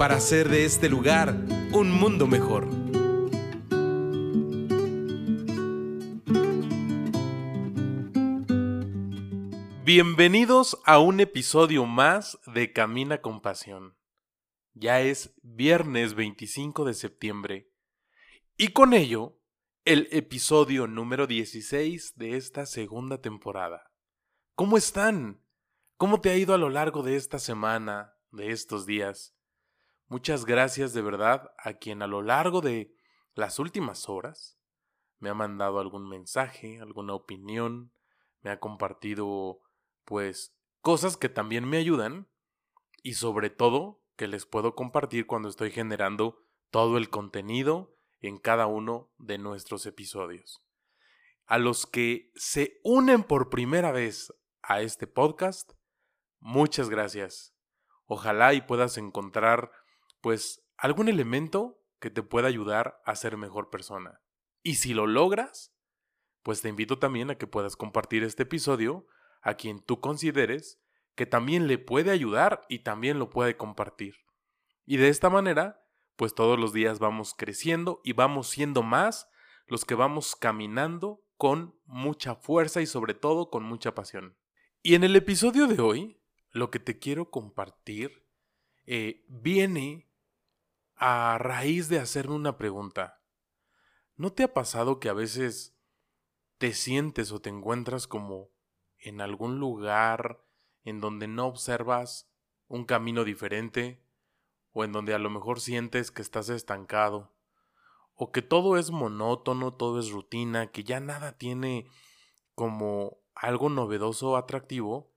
para hacer de este lugar un mundo mejor. Bienvenidos a un episodio más de Camina con Pasión. Ya es viernes 25 de septiembre y con ello el episodio número 16 de esta segunda temporada. ¿Cómo están? ¿Cómo te ha ido a lo largo de esta semana, de estos días? Muchas gracias de verdad a quien a lo largo de las últimas horas me ha mandado algún mensaje, alguna opinión, me ha compartido pues cosas que también me ayudan y sobre todo que les puedo compartir cuando estoy generando todo el contenido en cada uno de nuestros episodios. A los que se unen por primera vez a este podcast, muchas gracias. Ojalá y puedas encontrar pues algún elemento que te pueda ayudar a ser mejor persona. Y si lo logras, pues te invito también a que puedas compartir este episodio a quien tú consideres que también le puede ayudar y también lo puede compartir. Y de esta manera, pues todos los días vamos creciendo y vamos siendo más los que vamos caminando con mucha fuerza y sobre todo con mucha pasión. Y en el episodio de hoy, lo que te quiero compartir eh, viene a raíz de hacerme una pregunta. ¿No te ha pasado que a veces te sientes o te encuentras como en algún lugar en donde no observas un camino diferente o en donde a lo mejor sientes que estás estancado o que todo es monótono, todo es rutina, que ya nada tiene como algo novedoso o atractivo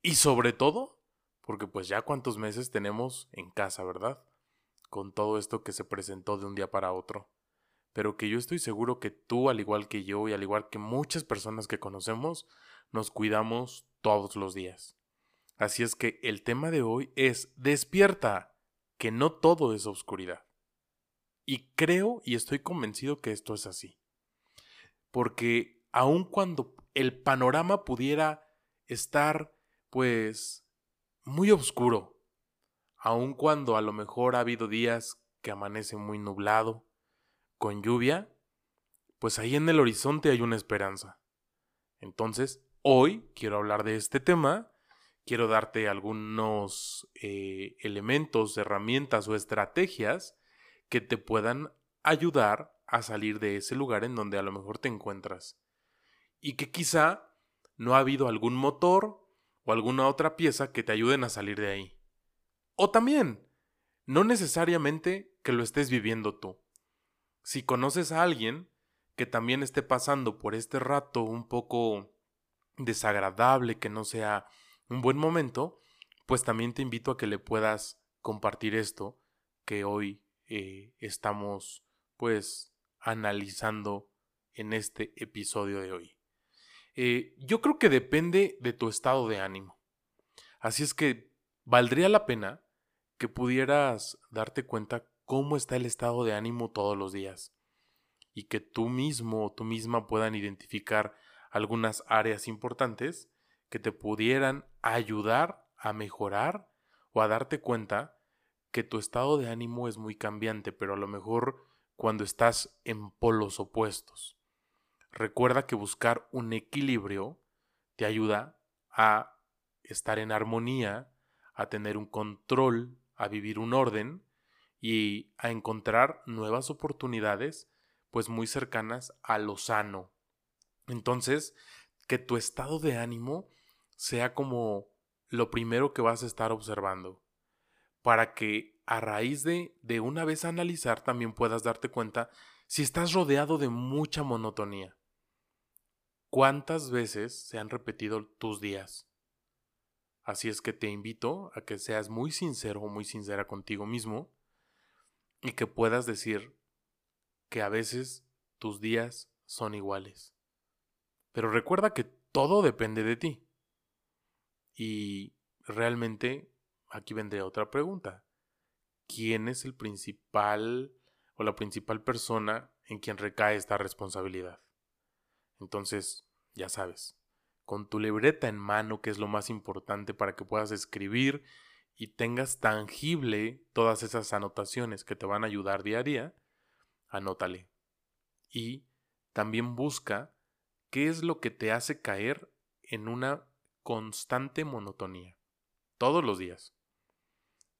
y sobre todo porque pues ya cuántos meses tenemos en casa, ¿verdad? Con todo esto que se presentó de un día para otro, pero que yo estoy seguro que tú, al igual que yo y al igual que muchas personas que conocemos, nos cuidamos todos los días. Así es que el tema de hoy es despierta, que no todo es oscuridad. Y creo y estoy convencido que esto es así. Porque aun cuando el panorama pudiera estar pues muy oscuro, aun cuando a lo mejor ha habido días que amanece muy nublado, con lluvia, pues ahí en el horizonte hay una esperanza. Entonces, hoy quiero hablar de este tema, quiero darte algunos eh, elementos, herramientas o estrategias que te puedan ayudar a salir de ese lugar en donde a lo mejor te encuentras. Y que quizá no ha habido algún motor o alguna otra pieza que te ayuden a salir de ahí. O también, no necesariamente que lo estés viviendo tú. Si conoces a alguien que también esté pasando por este rato un poco desagradable, que no sea un buen momento, pues también te invito a que le puedas compartir esto que hoy eh, estamos pues analizando en este episodio de hoy. Eh, yo creo que depende de tu estado de ánimo. Así es que valdría la pena que pudieras darte cuenta cómo está el estado de ánimo todos los días y que tú mismo o tú misma puedan identificar algunas áreas importantes que te pudieran ayudar a mejorar o a darte cuenta que tu estado de ánimo es muy cambiante, pero a lo mejor cuando estás en polos opuestos. Recuerda que buscar un equilibrio te ayuda a estar en armonía, a tener un control a vivir un orden y a encontrar nuevas oportunidades pues muy cercanas a lo sano. Entonces, que tu estado de ánimo sea como lo primero que vas a estar observando, para que a raíz de, de una vez analizar también puedas darte cuenta si estás rodeado de mucha monotonía. ¿Cuántas veces se han repetido tus días? Así es que te invito a que seas muy sincero o muy sincera contigo mismo y que puedas decir que a veces tus días son iguales. Pero recuerda que todo depende de ti. Y realmente aquí vendría otra pregunta. ¿Quién es el principal o la principal persona en quien recae esta responsabilidad? Entonces, ya sabes, con tu libreta en mano, que es lo más importante para que puedas escribir y tengas tangible todas esas anotaciones que te van a ayudar día a día, anótale. Y también busca qué es lo que te hace caer en una constante monotonía, todos los días.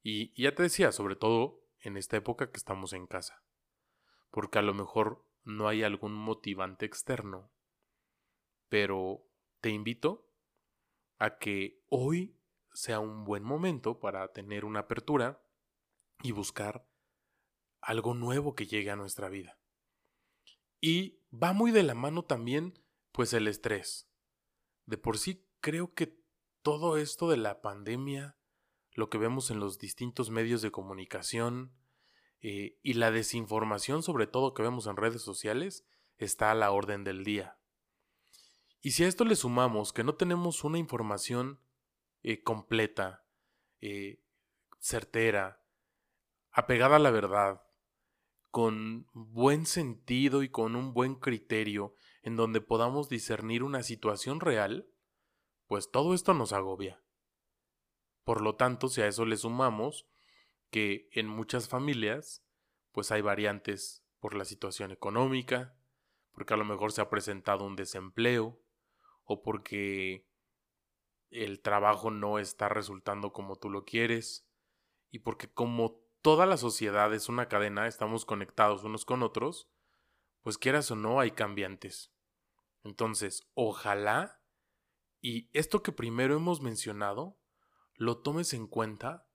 Y, ya te decía, sobre todo en esta época que estamos en casa, porque a lo mejor no hay algún motivante externo, pero te invito a que hoy sea un buen momento para tener una apertura y buscar algo nuevo que llegue a nuestra vida. Y va muy de la mano también, pues el estrés. De por sí creo que todo esto de la pandemia, lo que vemos en los distintos medios de comunicación eh, y la desinformación sobre todo que vemos en redes sociales, está a la orden del día. Y si a esto le sumamos que no tenemos una información eh, completa, eh, certera, apegada a la verdad, con buen sentido y con un buen criterio en donde podamos discernir una situación real, pues todo esto nos agobia. Por lo tanto, si a eso le sumamos que en muchas familias, pues hay variantes por la situación económica, porque a lo mejor se ha presentado un desempleo, o porque el trabajo no está resultando como tú lo quieres y porque como toda la sociedad es una cadena, estamos conectados unos con otros, pues quieras o no hay cambiantes. Entonces, ojalá y esto que primero hemos mencionado, lo tomes en cuenta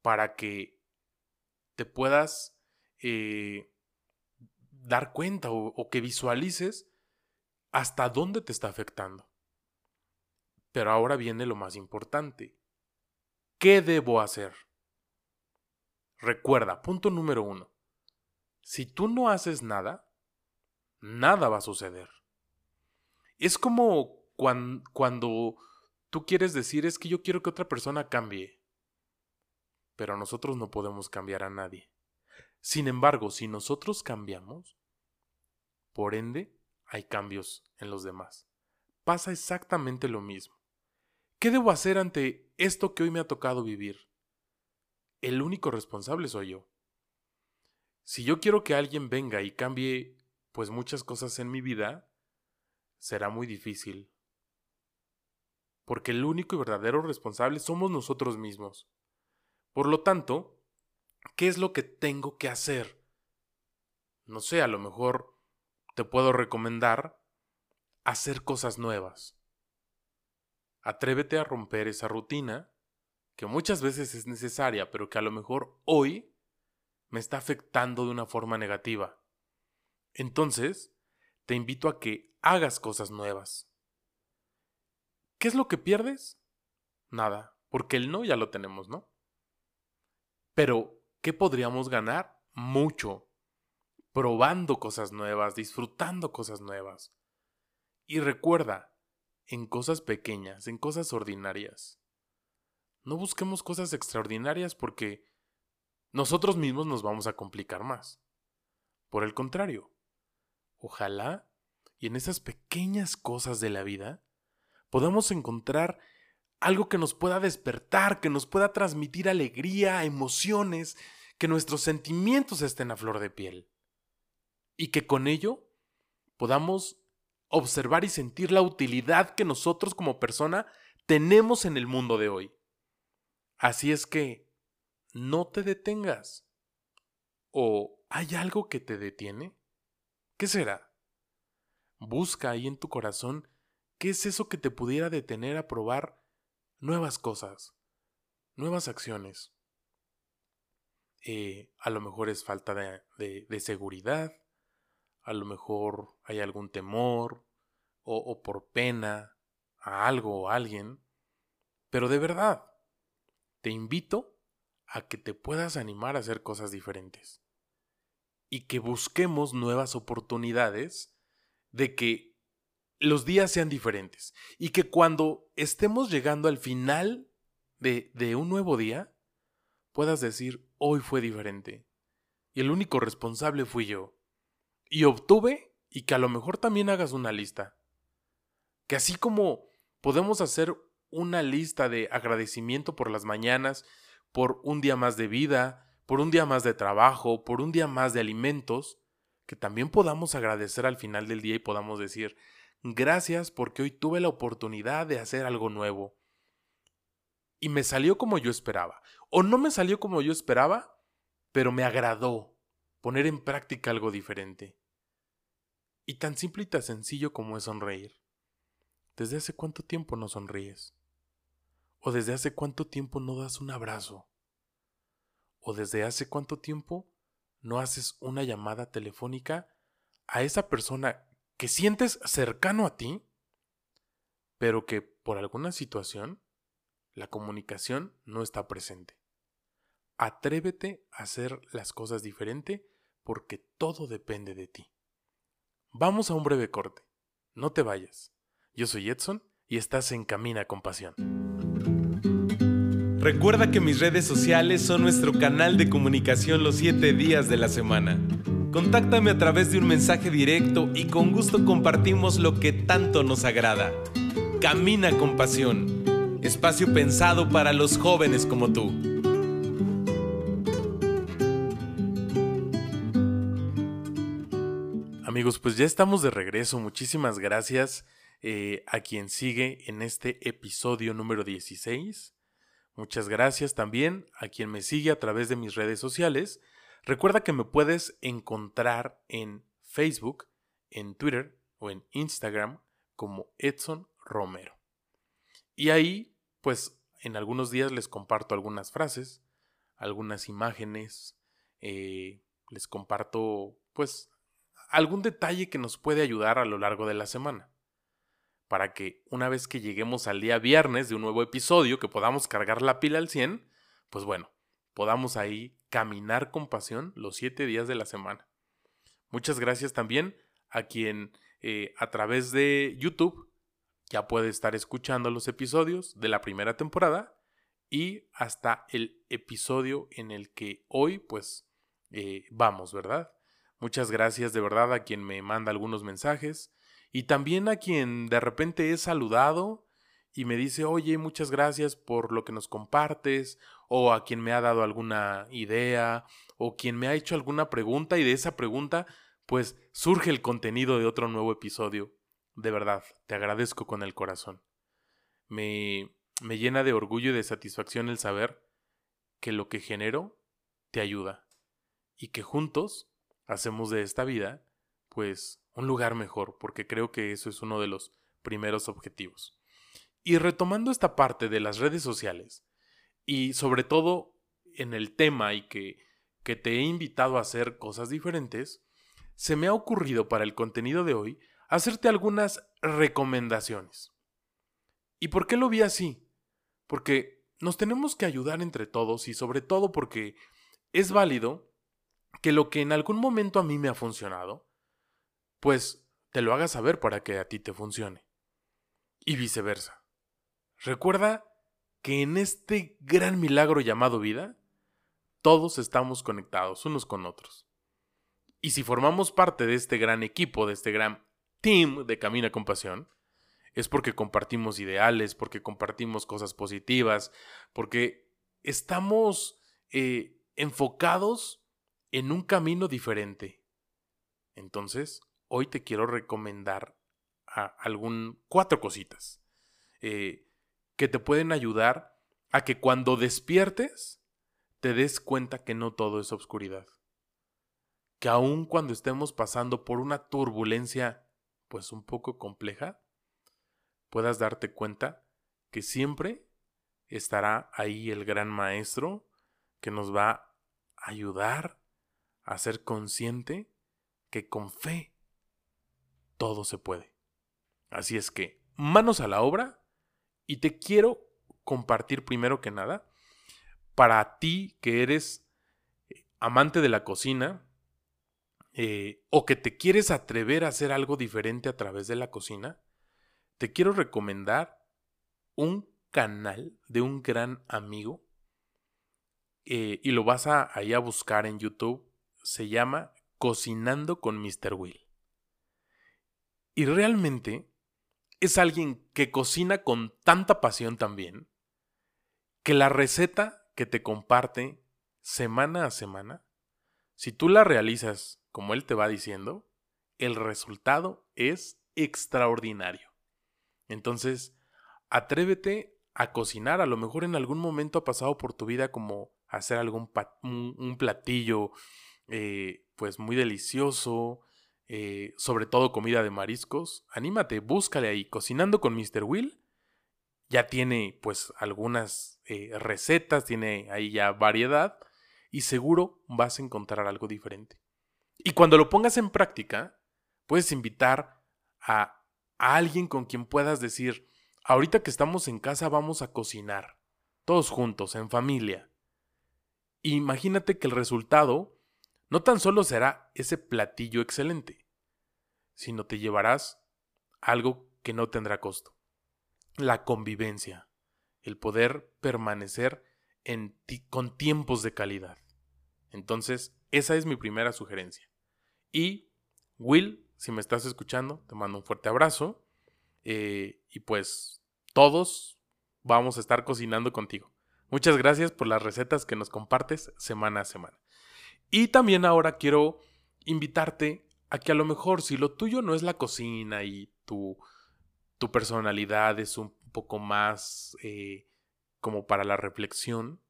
para que te puedas eh, dar cuenta o que visualices hasta dónde te está afectando. Pero ahora viene lo más importante. ¿Qué debo hacer? Recuerda, punto número uno. Si tú no haces nada, nada va a suceder. Es como cuando, tú quieres decir es que yo quiero que otra persona cambie. Pero nosotros no podemos cambiar a nadie. Sin embargo, si nosotros cambiamos, por ende, hay cambios en los demás. Pasa exactamente lo mismo. ¿Qué debo hacer ante esto que hoy me ha tocado vivir? El único responsable soy yo. Si yo quiero que alguien venga y cambie pues muchas cosas en mi vida, será muy difícil. Porque el único y verdadero responsable somos nosotros mismos. Por lo tanto, ¿qué es lo que tengo que hacer? No sé, a lo mejor te puedo recomendar hacer cosas nuevas. Atrévete a romper esa rutina que muchas veces es necesaria, pero que a lo mejor hoy me está afectando de una forma negativa. Entonces, te invito a que hagas cosas nuevas. ¿Qué es lo que pierdes? Nada, porque el no ya lo tenemos, ¿no? Pero, ¿qué podríamos ganar? Mucho probando cosas nuevas, disfrutando cosas nuevas. Y recuerda, en cosas pequeñas, en cosas ordinarias. No busquemos cosas extraordinarias porque nosotros mismos nos vamos a complicar más. Por el contrario, ojalá y en esas pequeñas cosas de la vida podamos encontrar algo que nos pueda despertar, que nos pueda transmitir alegría, emociones, que nuestros sentimientos estén a flor de piel y que con ello podamos observar y sentir la utilidad que nosotros como persona tenemos en el mundo de hoy. Así es que no te detengas. ¿O hay algo que te detiene? ¿Qué será? Busca ahí en tu corazón qué es eso que te pudiera detener a probar nuevas cosas, nuevas acciones. Eh, a lo mejor es falta de, de seguridad, a lo mejor hay algún temor o, por pena a algo o a alguien, Pero de verdad, te invito a que te puedas animar a hacer cosas diferentes y que busquemos nuevas oportunidades de que los días sean diferentes y que cuando estemos llegando al final de, de un nuevo día, puedas decir, hoy fue diferente y el único responsable fui yo. Y obtuve y que a lo mejor también hagas una lista. Que así como podemos hacer una lista de agradecimiento por las mañanas, por un día más de vida, por un día más de trabajo, por un día más de alimentos, que también podamos agradecer al final del día y podamos decir, gracias porque hoy tuve la oportunidad de hacer algo nuevo. Y me salió como yo esperaba. O no me salió como yo esperaba, pero me agradó poner en práctica algo diferente. Y tan simple y tan sencillo como es sonreír. ¿Desde hace cuánto tiempo no sonríes? ¿O desde hace cuánto tiempo no das un abrazo? ¿O desde hace cuánto tiempo no haces una llamada telefónica a esa persona que sientes cercano a ti, pero que por alguna situación la comunicación no está presente? Atrévete a hacer las cosas diferente porque todo depende de ti. Vamos a un breve corte. No te vayas. Yo soy Edson y estás en Camina con Pasión. Recuerda que mis redes sociales son nuestro canal de comunicación los 7 días de la semana. Contáctame a través de un mensaje directo y con gusto compartimos lo que tanto nos agrada. Camina con Pasión. Espacio pensado para los jóvenes como tú. Amigos, pues ya estamos de regreso. Muchísimas gracias eh, a quien sigue en este episodio número 16. Muchas gracias también a quien me sigue a través de mis redes sociales. Recuerda que me puedes encontrar en Facebook, en Twitter o en Instagram como Edson Romero. Y ahí, pues, en algunos días les comparto algunas frases, algunas imágenes, eh, les comparto, pues, algún detalle que nos puede ayudar a lo largo de la semana. Para que una vez que lleguemos al día viernes de un nuevo episodio, que podamos cargar la pila al 100, pues bueno, podamos ahí caminar con pasión los siete días de la semana. Muchas gracias también a quien eh, a través de YouTube ya puede estar escuchando los episodios de la primera temporada y hasta el episodio en el que hoy pues eh, vamos, ¿verdad? Muchas gracias de verdad a quien me manda algunos mensajes y también a quien de repente he saludado y me dice, oye, muchas gracias por lo que nos compartes, o a quien me ha dado alguna idea, o quien me ha hecho alguna pregunta y de esa pregunta pues surge el contenido de otro nuevo episodio. De verdad, te agradezco con el corazón. Me, me llena de orgullo y de satisfacción el saber que lo que genero te ayuda y que juntos hacemos de esta vida, pues, un lugar mejor, porque creo que eso es uno de los primeros objetivos. Y retomando esta parte de las redes sociales, y sobre todo en el tema y que, que te he invitado a hacer cosas diferentes, se me ha ocurrido para el contenido de hoy hacerte algunas recomendaciones. ¿Y por qué lo vi así? Porque nos tenemos que ayudar entre todos y sobre todo porque es válido que lo que en algún momento a mí me ha funcionado, pues te lo hagas saber para que a ti te funcione. Y viceversa. Recuerda que en este gran milagro llamado vida, todos estamos conectados unos con otros. Y si formamos parte de este gran equipo, de este gran team de Camina con Pasión, es porque compartimos ideales, porque compartimos cosas positivas, porque estamos eh, enfocados en un camino diferente. Entonces, hoy te quiero recomendar a algún cuatro cositas eh, que te pueden ayudar a que cuando despiertes te des cuenta que no todo es oscuridad. Que aun cuando estemos pasando por una turbulencia pues un poco compleja, puedas darte cuenta que siempre estará ahí el gran maestro que nos va a ayudar a ser consciente que con fe todo se puede. Así es que, manos a la obra y te quiero compartir primero que nada, para ti que eres eh, amante de la cocina eh, o que te quieres atrever a hacer algo diferente a través de la cocina, te quiero recomendar un canal de un gran amigo eh, y lo vas a, ahí a buscar en YouTube. Se llama Cocinando con Mr. Will. Y realmente es alguien que cocina con tanta pasión también, que la receta que te comparte semana a semana, si tú la realizas como él te va diciendo, el resultado es extraordinario. Entonces, atrévete a cocinar. A lo mejor en algún momento ha pasado por tu vida como hacer algún un, platillo eh, pues muy delicioso, eh, sobre todo comida de mariscos. Anímate, búscale ahí, cocinando con Mr. Will. Ya tiene pues algunas eh, recetas, tiene ahí ya variedad y seguro vas a encontrar algo diferente. Y cuando lo pongas en práctica, puedes invitar a alguien con quien puedas decir, ahorita que estamos en casa vamos a cocinar, todos juntos, en familia. Imagínate que el resultado no tan solo será ese platillo excelente, sino te llevarás algo que no tendrá costo. La convivencia, el poder permanecer en con tiempos de calidad. Entonces, esa es mi primera sugerencia. Y, Will, si me estás escuchando, te mando un fuerte abrazo. Eh, y pues todos vamos a estar cocinando contigo. Muchas gracias por las recetas que nos compartes semana a semana. Y también ahora quiero invitarte a que a lo mejor si lo tuyo no es la cocina y tu, tu personalidad es un poco más eh, como para la reflexión,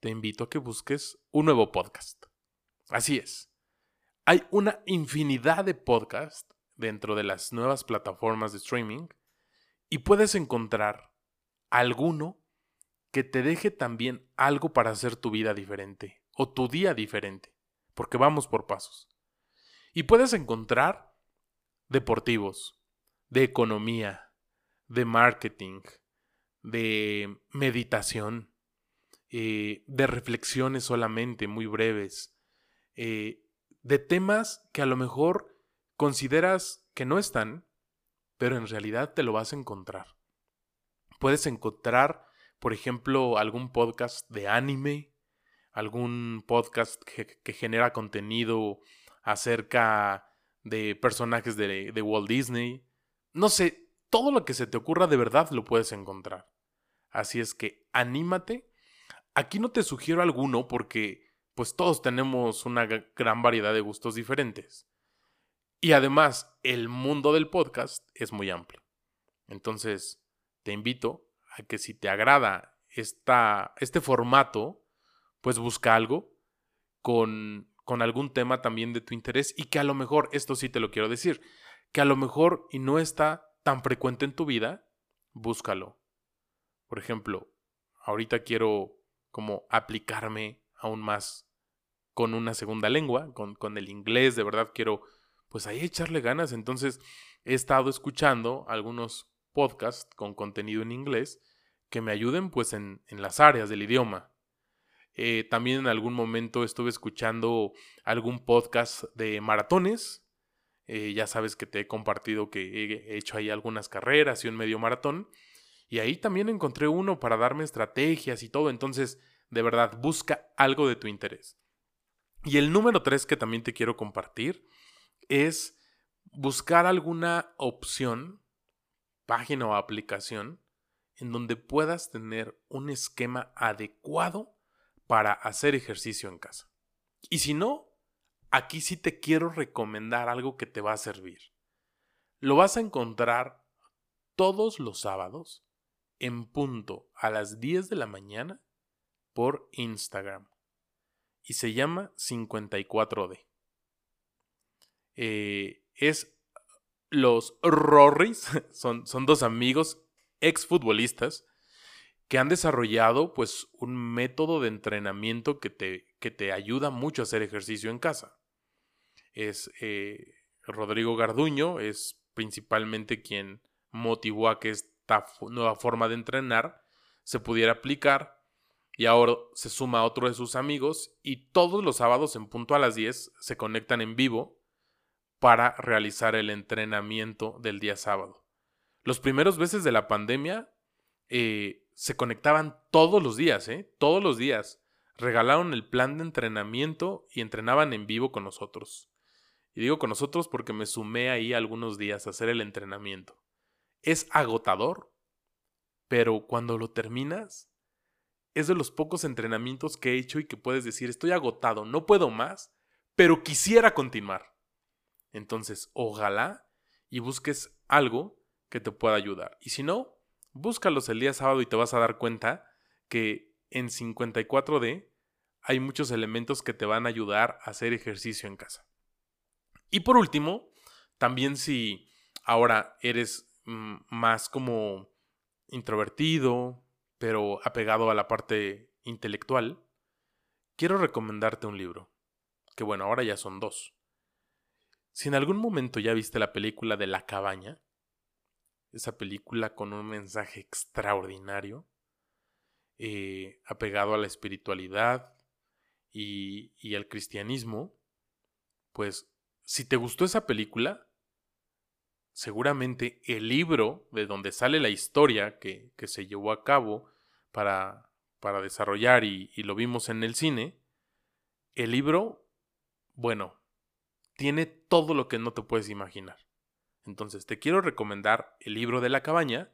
te invito a que busques un nuevo podcast. Así es. Hay una infinidad de podcasts dentro de las nuevas plataformas de streaming y puedes encontrar alguno que te deje también algo para hacer tu vida diferente o tu día diferente, porque vamos por pasos. Y puedes encontrar deportivos, de economía, de marketing, de meditación, eh, de reflexiones solamente muy breves, eh, de temas que a lo mejor consideras que no están, pero en realidad te lo vas a encontrar. Puedes encontrar, por ejemplo, algún podcast de anime, algún podcast que, genera contenido acerca de personajes de, de Walt Disney. No sé, todo lo que se te ocurra de verdad lo puedes encontrar. Así es que anímate. Aquí no te sugiero alguno porque pues todos tenemos una gran variedad de gustos diferentes. Y además, el mundo del podcast es muy amplio. Entonces, te invito a que si te agrada esta, este formato, pues busca algo con, con algún tema también de tu interés y que a lo mejor, esto sí te lo quiero decir, que a lo mejor y no está tan frecuente en tu vida, búscalo. Por ejemplo, ahorita quiero como aplicarme aún más con una segunda lengua, con, con el inglés, de verdad quiero pues ahí echarle ganas. Entonces he estado escuchando algunos podcasts con contenido en inglés que me ayuden pues en, las áreas del idioma. Eh, también en algún momento estuve escuchando algún podcast de maratones. Eh, ya sabes que te he compartido que he hecho ahí algunas carreras y un medio maratón. Y ahí también encontré uno para darme estrategias y todo. Entonces, de verdad, busca algo de tu interés. Y el número tres que también te quiero compartir es buscar alguna opción, página o aplicación, en donde puedas tener un esquema adecuado para hacer ejercicio en casa. Y si no, aquí sí te quiero recomendar algo que te va a servir. Lo vas a encontrar todos los sábados en punto a las 10 de la mañana por Instagram. Y se llama 54D. Eh, es los Rorris, son, son dos amigos exfutbolistas que han desarrollado pues un método de entrenamiento que te, que te ayuda mucho a hacer ejercicio en casa. Es eh, Rodrigo Garduño, es principalmente quien motivó a que esta nueva forma de entrenar se pudiera aplicar y ahora se suma otro de sus amigos y todos los sábados en punto a las 10 se conectan en vivo para realizar el entrenamiento del día sábado. Los primeros meses de la pandemia eh, se conectaban todos los días, ¿eh? Todos los días. Regalaron el plan de entrenamiento y entrenaban en vivo con nosotros. Y digo con nosotros porque me sumé ahí algunos días a hacer el entrenamiento. Es agotador, pero cuando lo terminas, es de los pocos entrenamientos que he hecho y que puedes decir, estoy agotado, no puedo más, pero quisiera continuar. Entonces, ojalá y busques algo que te pueda ayudar. Y si no, búscalos el día sábado y te vas a dar cuenta que en 54D hay muchos elementos que te van a ayudar a hacer ejercicio en casa. Y por último, también si ahora eres mm, más como introvertido, pero apegado a la parte intelectual, quiero recomendarte un libro, que bueno, ahora ya son dos. Si en algún momento ya viste la película de La cabaña, esa película con un mensaje extraordinario, eh, apegado a la espiritualidad y, y al cristianismo, pues si te gustó esa película, seguramente el libro de donde sale la historia que, se llevó a cabo para, para desarrollar y lo vimos en el cine, el libro, bueno, tiene todo lo que no te puedes imaginar. Entonces, te quiero recomendar el libro de la cabaña,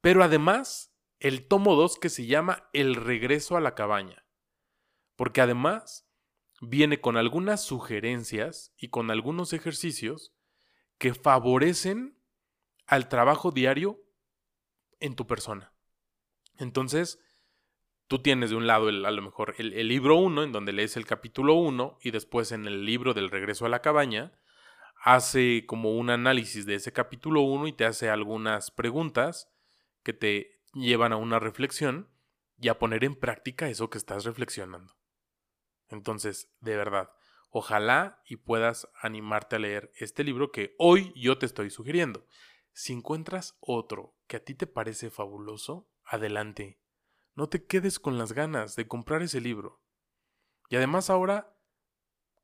pero además el tomo 2 que se llama El regreso a la cabaña. Porque además viene con algunas sugerencias y con algunos ejercicios que favorecen al trabajo diario en tu persona. Entonces, tú tienes de un lado a lo mejor el, el libro 1, en donde lees el capítulo 1, y después en el libro del regreso a la cabaña, hace como un análisis de ese capítulo 1 y te hace algunas preguntas que te llevan a una reflexión y a poner en práctica eso que estás reflexionando. Entonces, de verdad, ojalá y puedas animarte a leer este libro que hoy yo te estoy sugiriendo. Si encuentras otro que a ti te parece fabuloso, adelante. No te quedes con las ganas de comprar ese libro. Y además ahora,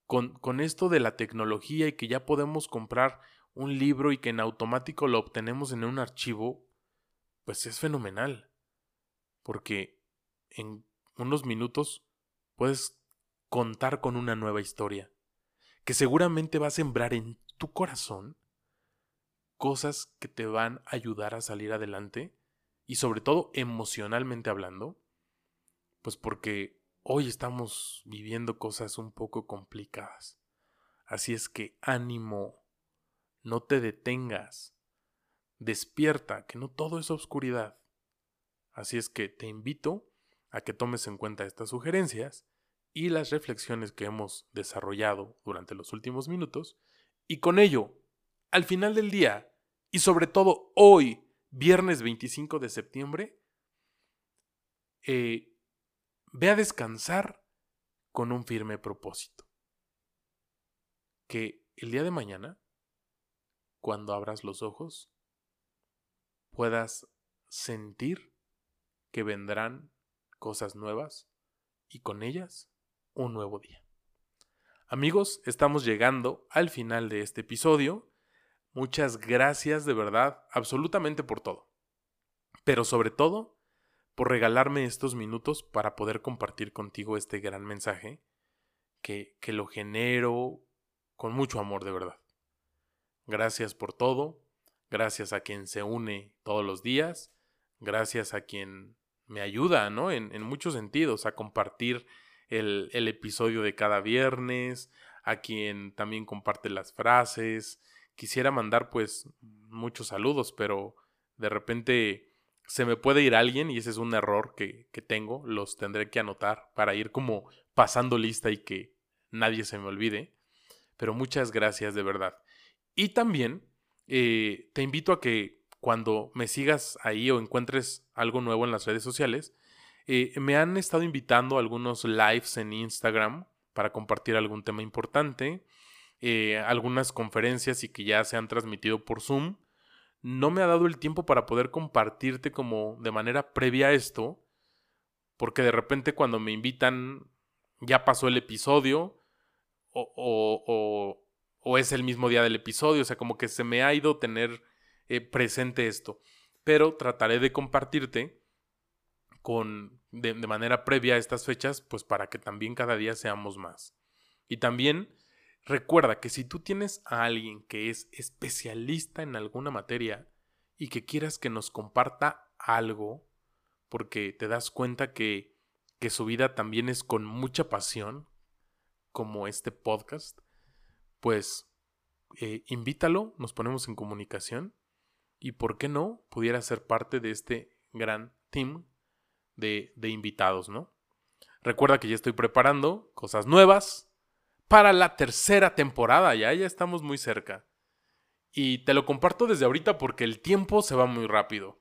con, con esto de la tecnología y que ya podemos comprar un libro y que en automático lo obtenemos en un archivo, pues es fenomenal. Porque en unos minutos puedes contar con una nueva historia, que seguramente va a sembrar en tu corazón cosas que te van a ayudar a salir adelante y sobre todo emocionalmente hablando, pues porque hoy estamos viviendo cosas un poco complicadas. Así es que ánimo, no te detengas, despierta, que no todo es oscuridad. Así es que te invito a que tomes en cuenta estas sugerencias y las reflexiones que hemos desarrollado durante los últimos minutos, y con ello, al final del día, y sobre todo hoy, viernes 25 de septiembre, eh, ve a descansar con un firme propósito. Que el día de mañana, cuando abras los ojos, puedas sentir que vendrán cosas nuevas y con ellas un nuevo día. Amigos, estamos llegando al final de este episodio. Muchas gracias de verdad, absolutamente por todo. Pero sobre todo, por regalarme estos minutos para poder compartir contigo este gran mensaje que, que lo genero con mucho amor de verdad. Gracias por todo, gracias a quien se une todos los días, gracias a quien me ayuda, ¿no? En, en muchos sentidos, a compartir el, episodio de cada viernes, a quien también comparte las frases. Quisiera mandar pues muchos saludos, pero de repente se me puede ir alguien y ese es un error que, que, tengo, los tendré que anotar para ir como pasando lista y que nadie se me olvide. Pero muchas gracias de verdad. Y también eh, te invito a que cuando me sigas ahí o encuentres algo nuevo en las redes sociales, eh, me han estado invitando a algunos lives en Instagram para compartir algún tema importante, eh, algunas conferencias y que ya se han transmitido por Zoom. No me ha dado el tiempo para poder compartirte como de manera previa a esto, porque de repente cuando me invitan ya pasó el episodio o, o, o, es el mismo día del episodio, o sea, como que se me ha ido tener eh, presente esto, pero trataré de compartirte con, de, de manera previa a estas fechas, pues para que también cada día seamos más. Y también Recuerda que si tú tienes a alguien que es especialista en alguna materia y que quieras que nos comparta algo, porque te das cuenta que, que su vida también es con mucha pasión, como este podcast, pues eh, invítalo, nos ponemos en comunicación y, ¿por qué no?, pudiera ser parte de este gran team de, de invitados, ¿no? Recuerda que ya estoy preparando cosas nuevas, para la tercera temporada. Ya, ya estamos muy cerca. Y te lo comparto desde ahorita porque el tiempo se va muy rápido.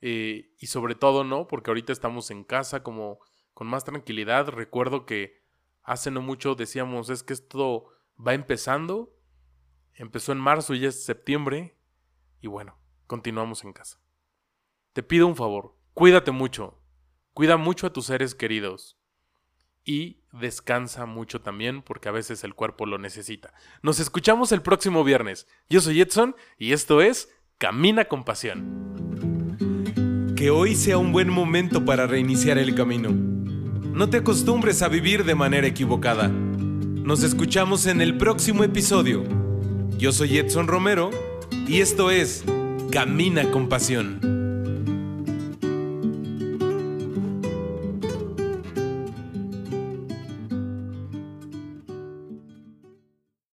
Eh, y sobre todo, ¿no? Porque ahorita estamos en casa como con más tranquilidad. Recuerdo que hace no mucho decíamos, es que esto va empezando. Empezó en marzo y ya es septiembre. Y bueno, continuamos en casa. Te pido un favor, cuídate mucho. Cuida mucho a tus seres queridos y descansa mucho también porque a veces el cuerpo lo necesita. Nos escuchamos el próximo viernes. Yo soy Edson y esto es Camina con Pasión. Que hoy sea un buen momento para reiniciar el camino. No te acostumbres a vivir de manera equivocada. Nos escuchamos en el próximo episodio. Yo soy Edson Romero y esto es Camina con Pasión.